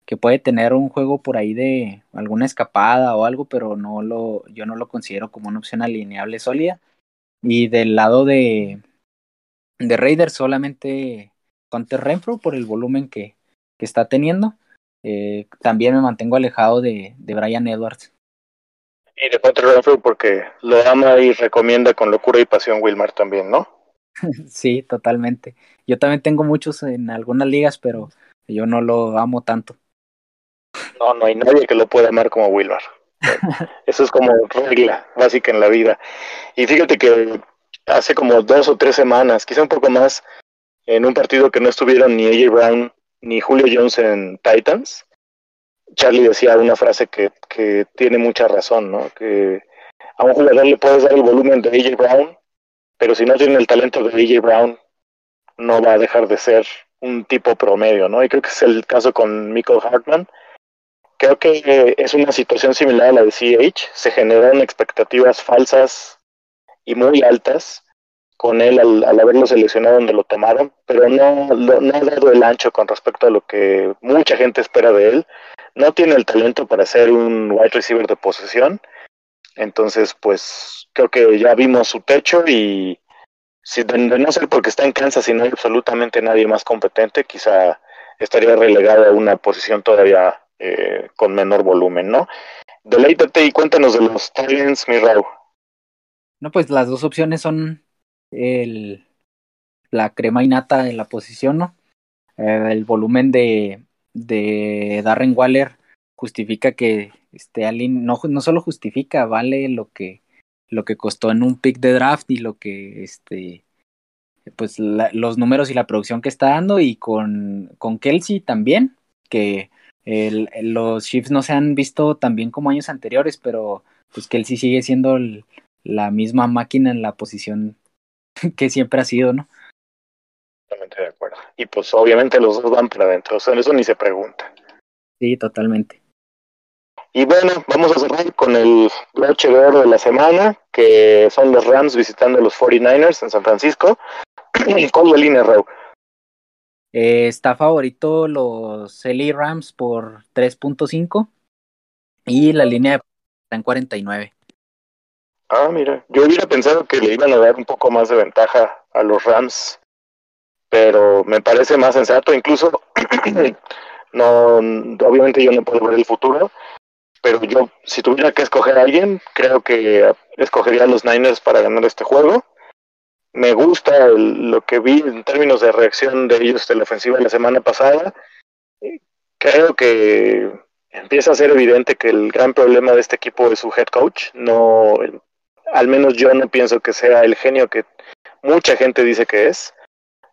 que puede tener un juego por ahí de alguna escapada o algo, pero no lo, yo no lo considero como una opción alineable sólida. Y del lado de, de Raiders solamente Hunter Renfro por el volumen que, que está teniendo. Eh, también me mantengo alejado de, de Brian Edwards. Y de Hunter Renfro porque lo ama y recomienda con locura y pasión Wilmar también, ¿no? sí, totalmente. Yo también tengo muchos en algunas ligas, pero yo no lo amo tanto. No, no hay nadie que lo pueda amar como Wilmar. Eso es como regla básica en la vida. Y fíjate que hace como dos o tres semanas, quizá un poco más, en un partido que no estuvieron ni AJ Brown ni Julio Jones en Titans, Charlie decía una frase que, tiene mucha razón, ¿no? Que a un jugador le puedes dar el volumen de AJ Brown, pero si no tiene el talento de AJ Brown, no va a dejar de ser un tipo promedio, ¿no? Y creo que es el caso con Michael Hartman. Creo que es una situación similar a la de CH. Se generaron expectativas falsas y muy altas con él al, haberlo seleccionado donde lo tomaron, pero no, no ha dado el ancho con respecto a lo que mucha gente espera de él. No tiene el talento para ser un wide receiver de posesión. Entonces, pues creo que ya vimos su techo y si de, no ser porque está en Kansas y no hay absolutamente nadie más competente, quizá estaría relegado a una posición todavía eh, con menor volumen, ¿no? Deleítate y cuéntanos de los Titans, mi Raúl. No, pues las dos opciones son el, la crema innata en la posición, ¿no? Eh, el volumen de, de Darren Waller justifica que este Allen no, no solo justifica, vale lo que lo que costó en un pick de draft y lo que este pues los números y la producción que está dando y con, con Kelsey también, que el, los Chiefs no se han visto tan bien como años anteriores, pero pues Kelsey sigue siendo la misma máquina en la posición que siempre ha sido, ¿no? Totalmente de acuerdo. Y pues obviamente los dos van para adentro, o sea, eso ni se pregunta. Sí, totalmente. Y bueno, vamos a cerrar con el broche de oro de la semana, que son los Rams visitando a los 49ers en San Francisco. ¿Cómo la línea, Raúl? Eh, está favorito los LA Rams por 3.5 y la línea está en 49. Ah, mira, yo hubiera pensado que le iban a dar un poco más de ventaja a los Rams, pero me parece más sensato, incluso no, obviamente yo no puedo ver el futuro, pero yo si tuviera que escoger a alguien, creo que escogería a los Niners para ganar este juego. Me gusta lo que vi en términos de reacción de ellos de la ofensiva la semana pasada. Creo que empieza a ser evidente que el gran problema de este equipo es su head coach, no al menos yo no pienso que sea el genio que mucha gente dice que es.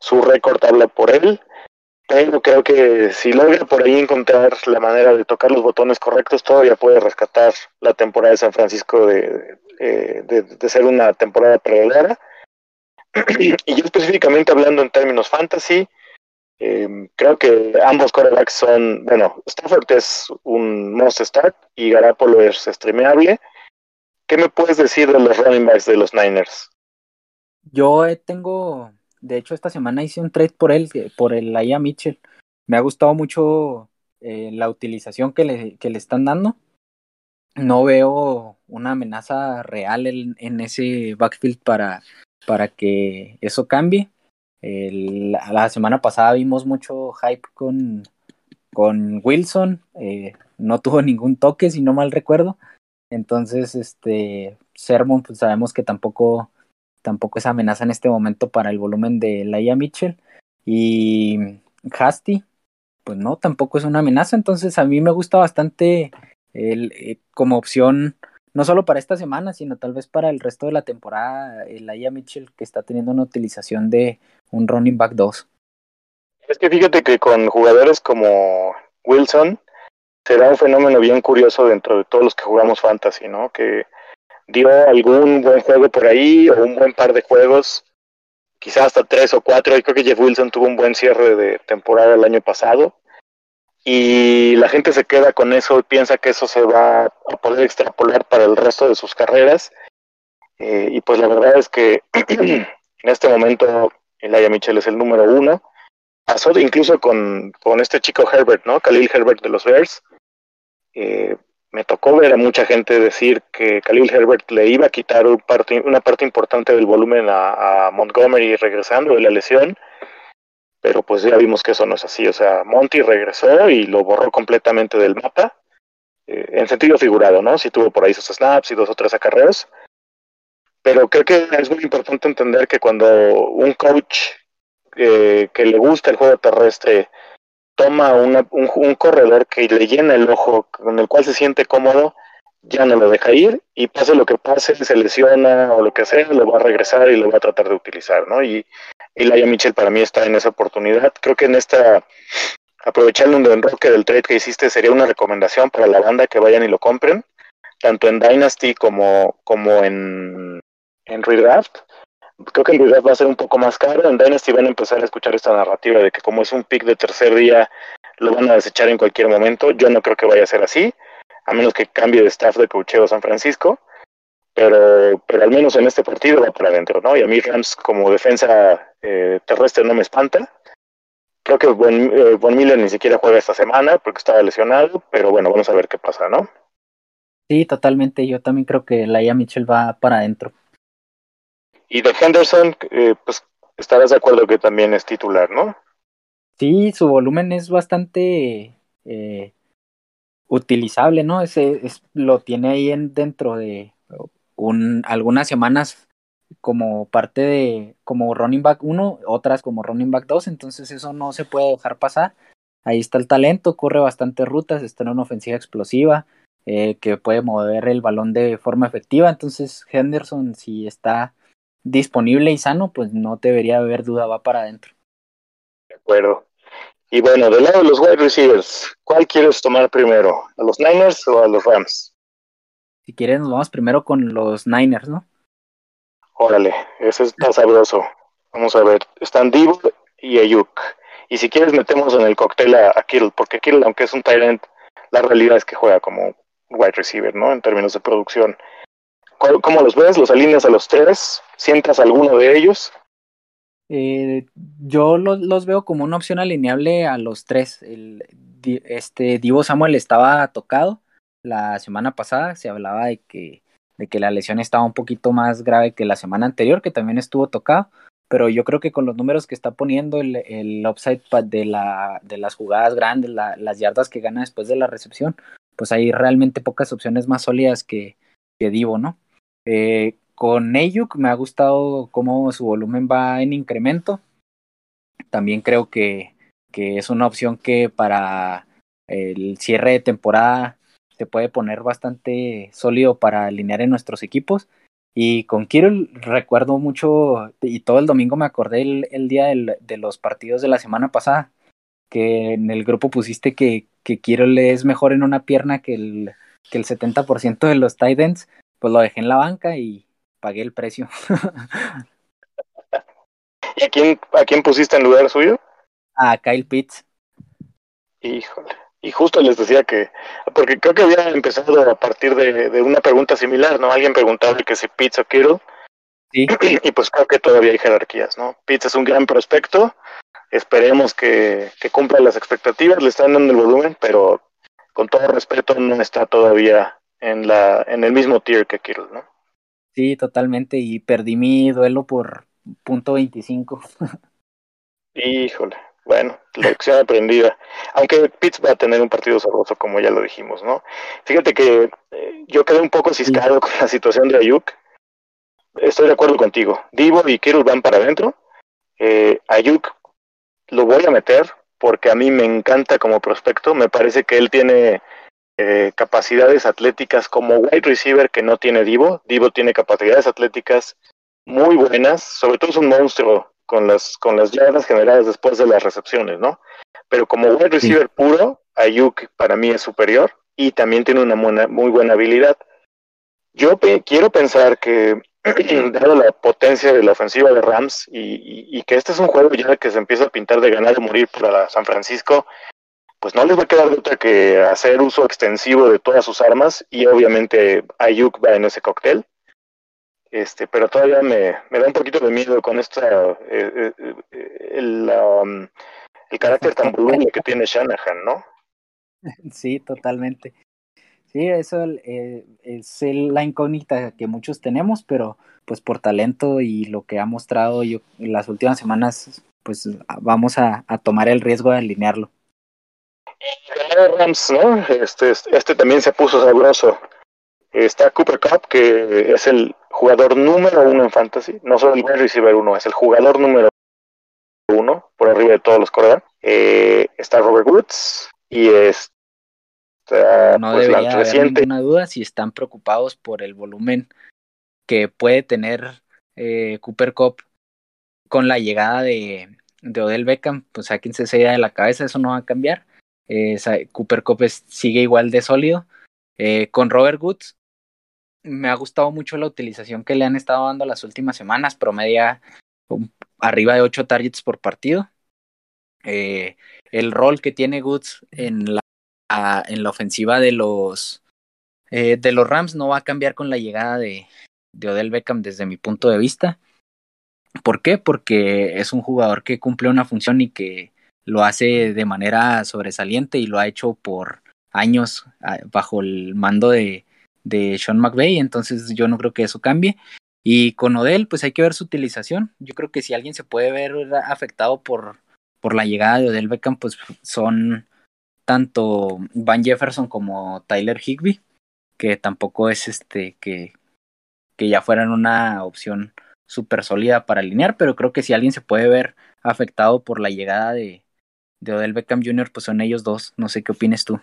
Su récord habla por él, pero creo que si logra por ahí encontrar la manera de tocar los botones correctos, todavía puede rescatar la temporada de San Francisco de, de, ser una temporada perdedora. y yo específicamente hablando en términos fantasy, em, creo que ambos corebacks son, bueno, Stafford es un must start y Garapolo es streameable. ¿Qué me puedes decir de los running backs de los Niners? Yo tengo, de hecho esta semana hice un trade por él, por el Laia Mitchell. Me ha gustado mucho eh, la utilización que le, que le están dando. No veo una amenaza real en, ese backfield para, para que eso cambie. la semana pasada vimos mucho hype con, con Wilson. Eh, no tuvo ningún toque, si no mal recuerdo. Entonces, este, Sermon, pues sabemos que tampoco, tampoco es amenaza en este momento para el volumen de Laia Mitchell. Y Hasty, pues no, tampoco es una amenaza. Entonces, a mí me gusta bastante el, eh, como opción, no solo para esta semana, sino tal vez para el resto de la temporada, el Laia Mitchell, que está teniendo una utilización de un running back 2. Es que fíjate que con jugadores como Wilson, será un fenómeno bien curioso dentro de todos los que jugamos fantasy, ¿no? Que dio algún buen juego por ahí o un buen par de juegos, quizás hasta tres o cuatro. Y creo que Jeff Wilson tuvo un buen cierre de temporada el año pasado. Y la gente se queda con eso y piensa que eso se va a poder extrapolar para el resto de sus carreras. Eh, y pues la verdad es que en este momento Elijah Mitchell es el número uno. Pasó incluso con, con este chico Herbert, ¿no? Khalil Herbert de los Bears eh, me tocó ver a mucha gente decir que Khalil Herbert le iba a quitar una parte importante del volumen a, Montgomery regresando de la lesión, pero pues ya vimos que eso no es así. O sea, Monty regresó y lo borró completamente del mapa, eh, en sentido figurado, ¿no? Si tuvo por ahí sus snaps y dos o tres acarreos. Pero creo que es muy importante entender que cuando un coach eh, que le gusta el juego terrestre toma un, un, corredor que le llena el ojo, con el cual se siente cómodo, ya no lo deja ir y pase lo que pase, se lesiona o lo que sea, lo va a regresar y lo va a tratar de utilizar, ¿no? Y Laia Mitchell para mí está en esa oportunidad. Creo que en esta, aprovechando un enroque del trade que hiciste, sería una recomendación para la banda que vayan y lo compren, tanto en Dynasty como, como en, en Redraft. creo que en realidad va a ser un poco más caro. En Dynasty van a empezar a escuchar esta narrativa de que como es un pick de tercer día, lo van a desechar en cualquier momento. Yo no creo que vaya a ser así, a menos que cambie de staff de cocheo San Francisco. Pero, pero al menos en este partido va para adentro, ¿no? Y a mí Rams como defensa eh, terrestre no me espanta. Creo que Von, eh, Von Miller ni siquiera juega esta semana porque estaba lesionado, pero bueno, vamos a ver qué pasa, ¿no? Sí, totalmente. Yo también creo que Laia Mitchell va para adentro. Y de Henderson, eh, pues estarás de acuerdo que también es titular, ¿no? Sí, su volumen es bastante eh, utilizable, ¿no? Ese es, lo tiene ahí en, dentro de un, algunas semanas como parte de como running back 1, otras como running back 2, entonces eso no se puede dejar pasar. Ahí está el talento, corre bastantes rutas, está en una ofensiva explosiva, eh, que puede mover el balón de forma efectiva, entonces Henderson si está disponible y sano, pues no debería haber duda, va para adentro. De acuerdo. Y bueno, del lado de los wide receivers, ¿cuál quieres tomar primero? ¿A los Niners o a los Rams? Si quieres, nos vamos primero con los Niners, ¿no? Órale, ese está sabroso. Vamos a ver, están Divo y Ayuk. Y si quieres, metemos en el cóctel a, a porque Kittle, aunque es un Tyrant, la realidad es que juega como wide receiver, ¿no? En términos de producción. ¿Cómo los ves? ¿Los alineas a los tres? ¿Sientas alguno de ellos? Eh, yo los, los, veo como una opción alineable a los tres. El, este Divo Samuel estaba tocado la semana pasada, se hablaba de que, de que la lesión estaba un poquito más grave que la semana anterior, que también estuvo tocado, pero yo creo que con los números que está poniendo el, el upside de, la, de las jugadas grandes, la, las yardas que gana después de la recepción, pues hay realmente pocas opciones más sólidas que, que Divo, ¿no? Eh, con Ayuk me ha gustado cómo su volumen va en incremento. También creo que, que es una opción que para el cierre de temporada se puede poner bastante sólido para alinear en nuestros equipos. Y con Kirill recuerdo mucho, y todo el domingo me acordé el, el día del, de los partidos de la semana pasada, que en el grupo pusiste que, que Kirill es mejor en una pierna que el, que el 70% de los tight ends pues lo dejé en la banca y pagué el precio. ¿Y a quién, a quién pusiste en lugar suyo? A Kyle Pitts. Híjole. Y justo les decía que, porque creo que había empezado a partir de, de una pregunta similar, ¿no? Alguien preguntaba que si Pitts o Kittle. Sí. Y pues creo que todavía hay jerarquías, ¿no? Pitts es un gran prospecto, esperemos que, que cumpla las expectativas, le están dando el volumen, pero con todo respeto no está todavía en, la, en el mismo tier que Kittle, ¿no? Sí, totalmente, y perdí mi duelo por punto 25. Híjole, bueno, lección aprendida. Aunque Pitts va a tener un partido sabroso, como ya lo dijimos, ¿no? Fíjate que eh, yo quedé un poco ciscado con la situación de Ayuk. Estoy de acuerdo contigo. Divo y Kittle van para adentro. Eh, Ayuk lo voy a meter porque a mí me encanta como prospecto. Me parece que él tiene eh, capacidades atléticas como wide receiver que no tiene Divo. Divo tiene capacidades atléticas muy buenas, sobre todo es un monstruo con las, con las yardas generadas después de las recepciones, ¿no? Pero como wide receiver sí. puro, Ayuk para mí es superior y también tiene una buena, muy buena habilidad. Yo pe quiero pensar que, dado la potencia de la ofensiva de Rams y, y, y, que este es un juego ya que se empieza a pintar de ganar o morir para San Francisco, pues no les va a quedar de otra que hacer uso extensivo de todas sus armas y obviamente Ayuk va en ese cóctel. Este, pero todavía me, me da un poquito de miedo con esta eh, eh, el, um, el carácter tan voluble que tiene Shanahan, ¿no? Sí, totalmente. Sí, eso eh, es el, la incógnita que muchos tenemos, pero pues por talento y lo que ha mostrado yo en las últimas semanas, pues vamos a, a tomar el riesgo de alinearlo. Rams, ¿no? Este, este también se puso sabroso. Está Cooper Cup, que es el jugador número uno en Fantasy, no solo el wide receiver uno, es el jugador número uno, por arriba de todos los corebacks. Eh, está Robert Woods y está no pues, debería la reciente. ninguna duda si están preocupados por el volumen que puede tener eh, Cooper Cup con la llegada de, de Odell Beckham, pues a quien se sea de la cabeza, eso no va a cambiar. Eh, Cooper Cup es, sigue igual de sólido. Eh, con Robert Woods, me ha gustado mucho la utilización que le han estado dando las últimas semanas, promedia arriba de 8 targets por partido. Eh, el rol que tiene Goods en la, en la ofensiva de los, eh, de los Rams no va a cambiar con la llegada de, de Odell Beckham desde mi punto de vista. ¿Por qué? Porque es un jugador que cumple una función y que lo hace de manera sobresaliente y lo ha hecho por años ah, bajo el mando de, de Sean McVay, entonces yo no creo que eso cambie. Y con Odell, pues hay que ver su utilización. Yo creo que si alguien se puede ver afectado por, por la llegada de Odell Beckham, pues son tanto Van Jefferson como Tyler Higby, que tampoco es este que, que ya fueran una opción súper sólida para alinear, pero creo que si alguien se puede ver afectado por la llegada de, de Odell Beckham Jr., pues son ellos dos. No sé qué opines tú.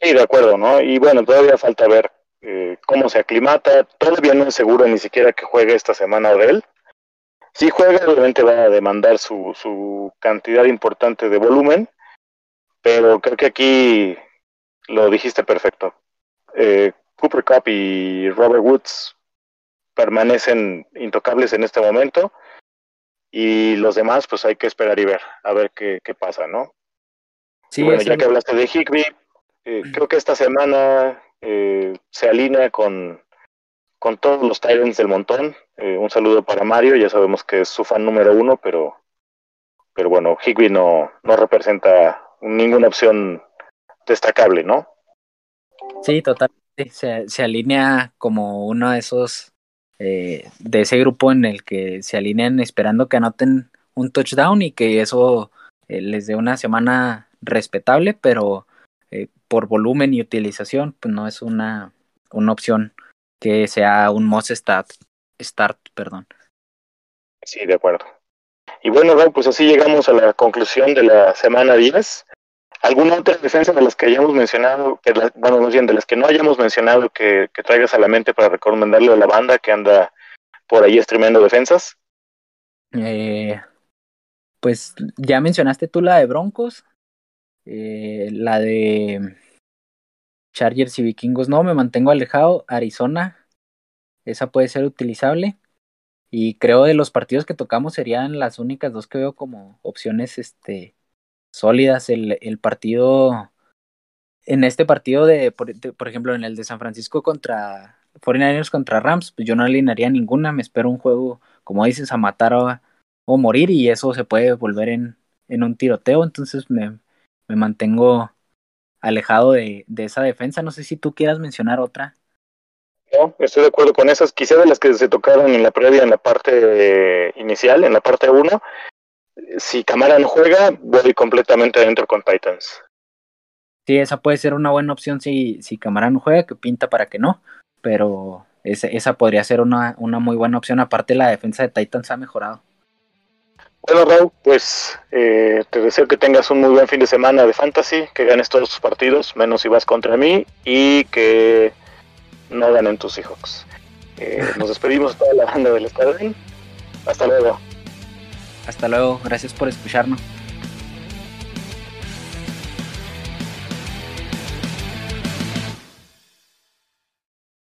Sí, de acuerdo, ¿no? Y bueno, todavía falta ver eh, cómo se aclimata. Todavía no es seguro ni siquiera que juegue esta semana Odell. Si juega, obviamente va a demandar su, su cantidad importante de volumen, pero creo que aquí lo dijiste perfecto. Eh, Cooper Cup y Robert Woods permanecen intocables en este momento y los demás pues hay que esperar y ver, a ver qué, qué pasa, ¿no? Sí, bueno, ya que hablaste de Higby, eh, creo que esta semana eh, se alinea con, con todos los Tyrants del montón. Eh, un saludo para Mario, ya sabemos que es su fan número uno, pero, pero bueno, Higby no, no representa ninguna opción destacable, ¿no? Sí, totalmente. Se, se alinea como uno de esos, de ese grupo en el que se alinean esperando que anoten un touchdown y que eso les dé una semana respetable, pero por volumen y utilización, pues no es una, una opción que sea un must start, start, perdón. Sí, de acuerdo. Y bueno, pues así llegamos a la conclusión de la semana 10. ¿Alguna otra defensa de las que hayamos mencionado, que bueno, más bien de las que no hayamos mencionado que, que traigas a la mente para recomendarle a la banda que anda por ahí streameando defensas? Eh, pues ya mencionaste tú la de Broncos, eh, la de Chargers y Vikingos no, me mantengo alejado. Arizona, esa puede ser utilizable. Y creo de los partidos que tocamos serían las únicas dos que veo como opciones este, sólidas. El, el partido, en este partido de por, ejemplo, en el de San Francisco contra 49ers contra Rams, pues yo no alinearía ninguna. Me espero un juego, como dices, a matar o, o morir y eso se puede volver en, en un tiroteo. Entonces me, me mantengo alejado de, de, esa defensa. No sé si tú quieras mencionar otra. No, estoy de acuerdo con esas. Quizá de las que se tocaron en la previa, en la parte inicial, en la parte 1. Si Camara no juega, voy completamente adentro con Titans. Sí, esa puede ser una buena opción si, si Camara no juega, que pinta para que no. Pero esa, esa podría ser una, una muy buena opción. Aparte, la defensa de Titans ha mejorado. Bueno, Raúl, pues eh, te deseo que tengas un muy buen fin de semana de fantasy, que ganes todos tus partidos, menos si vas contra mí, y que no ganen tus Seahawks. Eh, nos despedimos toda la banda del Escuadrón. Hasta luego. Hasta luego, gracias por escucharnos.